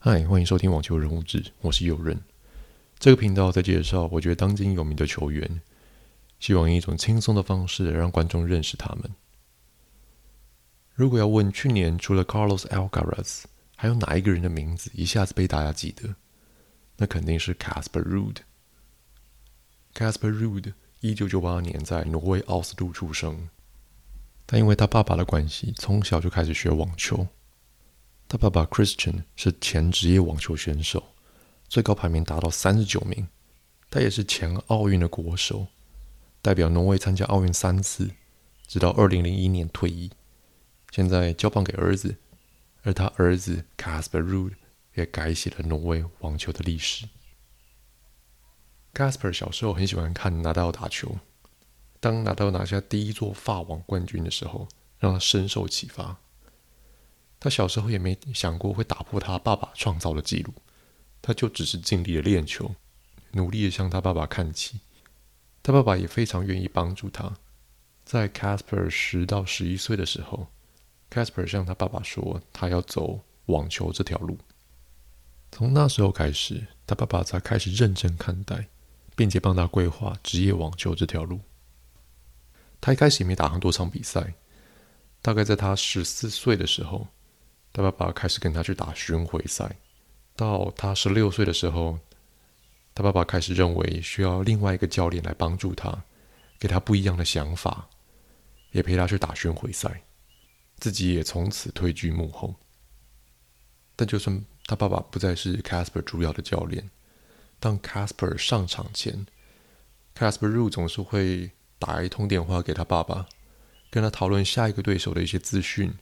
嗨，欢迎收听网球人物志，我是右任。这个频道在介绍我觉得当今有名的球员，希望以一种轻松的方式让观众认识他们。如果要问去年除了 Carlos Alcaraz，还有哪一个人的名字一下子被大家记得，那肯定是 Casper Ruud。Casper Ruud 一九九八年在挪威奥斯陆出生，但因为他爸爸的关系，从小就开始学网球。他爸爸 Christian 是前职业网球选手，最高排名达到三十九名。他也是前奥运的国手，代表挪威参加奥运三次，直到二零零一年退役。现在交棒给儿子，而他儿子 Casper Ruud 也改写了挪威网球的历史。Casper 小时候很喜欢看纳达尔打球，当纳达尔拿下第一座法网冠军的时候，让他深受启发。他小时候也没想过会打破他爸爸创造的纪录，他就只是尽力的练球，努力的向他爸爸看齐。他爸爸也非常愿意帮助他。在 Casper 十到十一岁的时候，Casper 向他爸爸说，他要走网球这条路。从那时候开始，他爸爸才开始认真看待，并且帮他规划职业网球这条路。他一开始也没打很多场比赛，大概在他十四岁的时候。他爸爸开始跟他去打巡回赛，到他十六岁的时候，他爸爸开始认为需要另外一个教练来帮助他，给他不一样的想法，也陪他去打巡回赛，自己也从此退居幕后。但就算他爸爸不再是 Casper 主要的教练，当 Casper 上场前，Casper Ru 总是会打一通电话给他爸爸，跟他讨论下一个对手的一些资讯。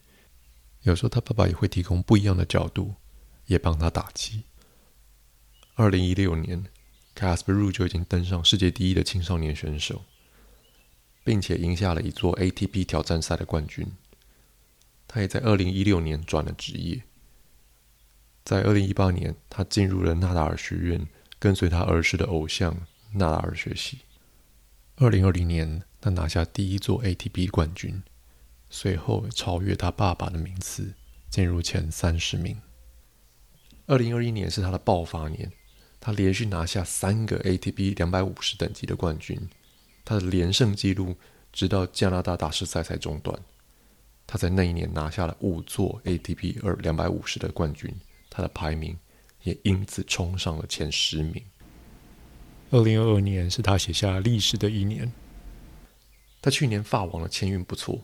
有时候他爸爸也会提供不一样的角度，也帮他打气。二零一六年，Casper Ruud 就已经登上世界第一的青少年选手，并且赢下了一座 ATP 挑战赛的冠军。他也在二零一六年转了职业。在二零一八年，他进入了纳达尔学院，跟随他儿时的偶像纳达尔学习。二零二零年，他拿下第一座 ATP 冠军。随后超越他爸爸的名次，进入前三十名。二零二一年是他的爆发年，他连续拿下三个 ATP 两百五十等级的冠军，他的连胜纪录直到加拿大大师赛才中断。他在那一年拿下了五座 ATP 二两百五十的冠军，他的排名也因此冲上了前十名。二零二二年是他写下历史的一年，他去年法网的签运不错。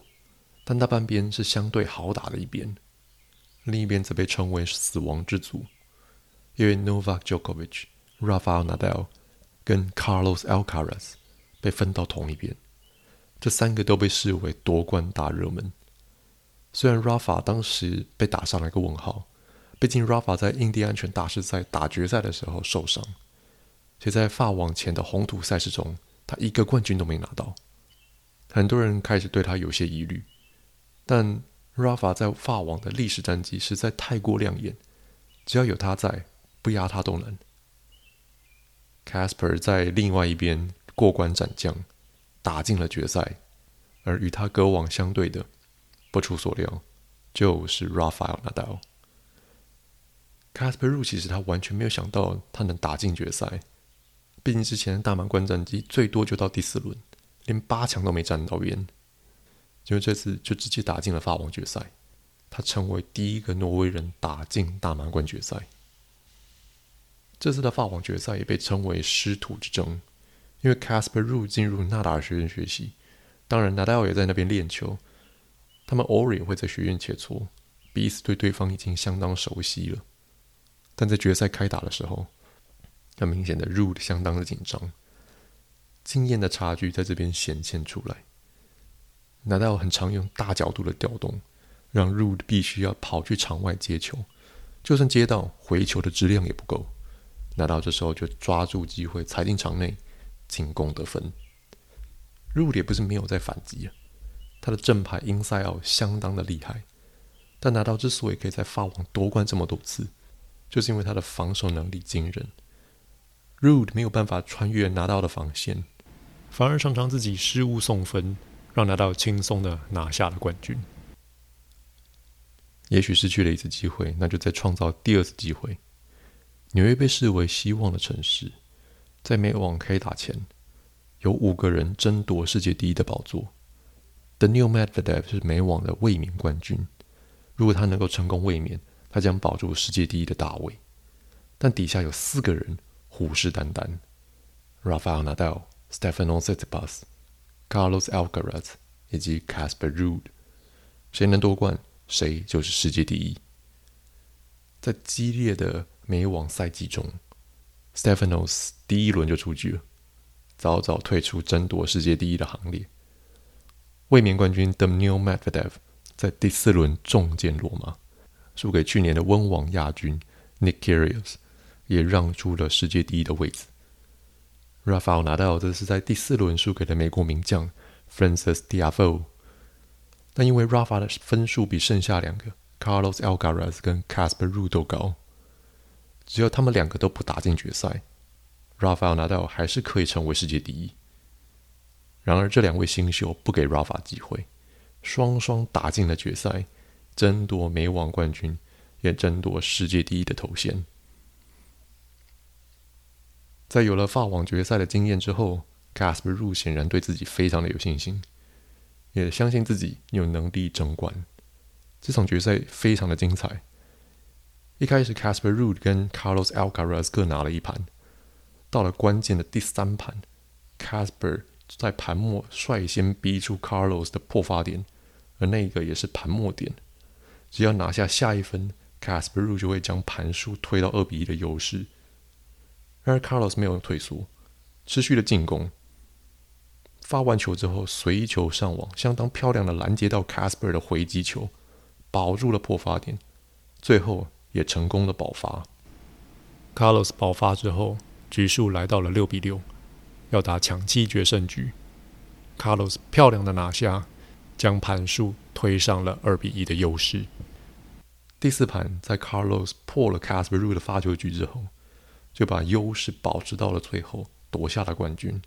但大半边是相对好打的一边，另一边则被称为死亡之组，因为 Novak Djokovic、Rafael Nadal 跟 Carlos Alcaraz 被分到同一边，这三个都被视为夺冠大热门。虽然 Rafa 当时被打上了一个问号，毕竟 Rafa 在印第安泉大师赛打决赛的时候受伤，且在法网前的红土赛事中，他一个冠军都没拿到，很多人开始对他有些疑虑。但 Rafa 在法网的历史战绩实在太过亮眼，只要有他在，不压他都难。Casper 在另外一边过关斩将，打进了决赛，而与他隔网相对的，不出所料，就是 Rafael Nadal。Casper 入棋时他完全没有想到他能打进决赛，毕竟之前的大满贯战绩最多就到第四轮，连八强都没站到边。因为这次就直接打进了法网决赛，他成为第一个挪威人打进大满贯决赛。这次的法网决赛也被称为师徒之争，因为 Casper Ru 进入纳达尔学院学习，当然纳达尔也在那边练球，他们偶尔也会在学院切磋，彼此对对方已经相当熟悉了。但在决赛开打的时候，很明显的 Ru 相当的紧张，经验的差距在这边显现出来。纳达尔很常用大角度的调动，让 Ruud 必须要跑去场外接球，就算接到回球的质量也不够。纳达尔这时候就抓住机会踩进场内进攻得分。Ruud 也不是没有在反击啊，他的正牌 inside 相当的厉害。但纳达尔之所以可以在法网夺冠这么多次，就是因为他的防守能力惊人。Ruud 没有办法穿越纳达尔的防线，反而常常自己失误送分。让纳达尔轻松的拿下了冠军。也许失去了一次机会，那就再创造第二次机会。纽约被视为希望的城市，在美网开打前，有五个人争夺世界第一的宝座。Daniil Medvedev 是美网的卫冕冠军，如果他能够成功卫冕，他将保住世界第一的大位。但底下有四个人虎视眈眈：Rafael Nadal、Stefanos Tsitsipas、Carlos Alcaraz 以及 Casper Ruud。谁能夺冠？谁就是世界第一。在激烈的美网赛季中，Stefanos 第一轮就出局了，早早退出争夺世界第一的行列。卫冕冠军 d a n i l Medvedev 在第四轮重箭落马，输给去年的温网亚军 Nick k y r i o s 也让出了世界第一的位置。Rafael Nadal 则是在第四轮输给了美国名将 Francis Tiafoe。但因为 Rafa 的分数比剩下两个 Carlos Alcaraz 跟 Casper Ruud 都高，只要他们两个都不打进决赛，Rafael Nadal 还是可以成为世界第一。然而，这两位新秀不给 Rafa 机会，双双打进了决赛，争夺美网冠军，也争夺世界第一的头衔。在有了法网决赛的经验之后，Casper Ru 显然对自己非常的有信心。也相信自己有能力争冠。这场决赛非常的精彩。一开始，Casper Ruud 跟 Carlos Alcaraz 各拿了一盘。到了关键的第三盘，Casper 在盘末率先逼出 Carlos 的破发点，而那个也是盘末点。只要拿下下一分，Casper Ruud 就会将盘数推到二比一的优势。然而，Carlos 没有退缩，持续的进攻。发完球之后，随球上网，相当漂亮的拦截到 Casper 的回击球，保住了破发点，最后也成功的保发。Carlos 保发之后，局数来到了六比六，要打抢七决胜局。Carlos 漂亮的拿下，将盘数推上了二比一的优势。第四盘，在 Carlos 破了 Casper Ruud 的发球局之后，就把优势保持到了最后，夺下了冠军。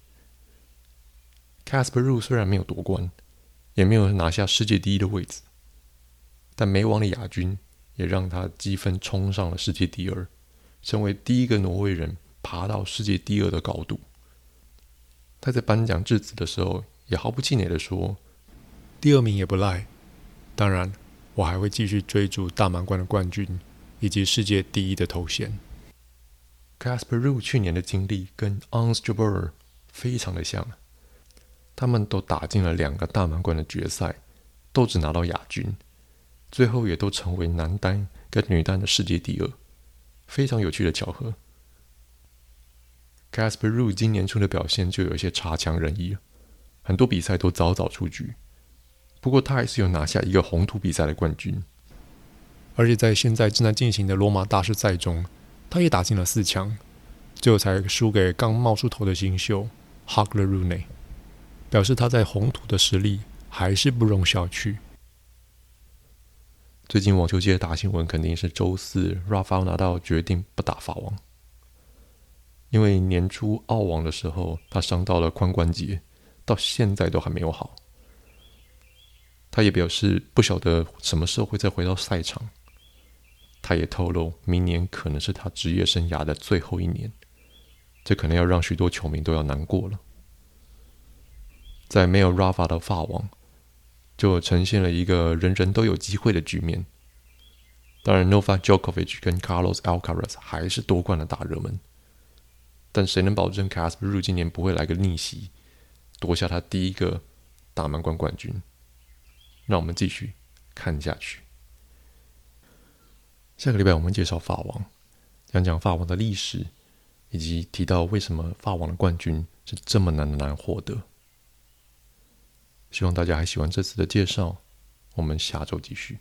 Casper Ru 虽然没有夺冠，也没有拿下世界第一的位置，但美网的亚军也让他积分冲上了世界第二，成为第一个挪威人爬到世界第二的高度。他在颁奖致辞的时候也毫不气馁地说：“第二名也不赖，当然我还会继续追逐大满贯的冠军以及世界第一的头衔。” Casper r u 去年的经历跟 Ons Jabeur 非常的像。他们都打进了两个大满贯的决赛，都只拿到亚军，最后也都成为男单跟女单的世界第二，非常有趣的巧合。Casper r u 今年初的表现就有一些差强人意了，很多比赛都早早出局，不过他还是有拿下一个红土比赛的冠军，而且在现在正在进行的罗马大师赛中，他也打进了四强，最后才输给刚冒出头的新秀 Hugle Rune，。表示他在红土的实力还是不容小觑。最近网球界的大新闻肯定是周四，Rafael 拿到决定不打法网，因为年初澳网的时候他伤到了髋关节，到现在都还没有好。他也表示不晓得什么时候会再回到赛场。他也透露，明年可能是他职业生涯的最后一年，这可能要让许多球迷都要难过了。在没有 Rafa 的法网，就呈现了一个人人都有机会的局面。当然，Novak Djokovic 跟 Carlos Alcaraz 还是夺冠的大热门。但谁能保证 Casper Ruud 今年不会来个逆袭，夺下他第一个大满贯冠军？让我们继续看下去。下个礼拜我们介绍法王，讲讲法王的历史，以及提到为什么法王的冠军是这么难难获得。希望大家还喜欢这次的介绍，我们下周继续。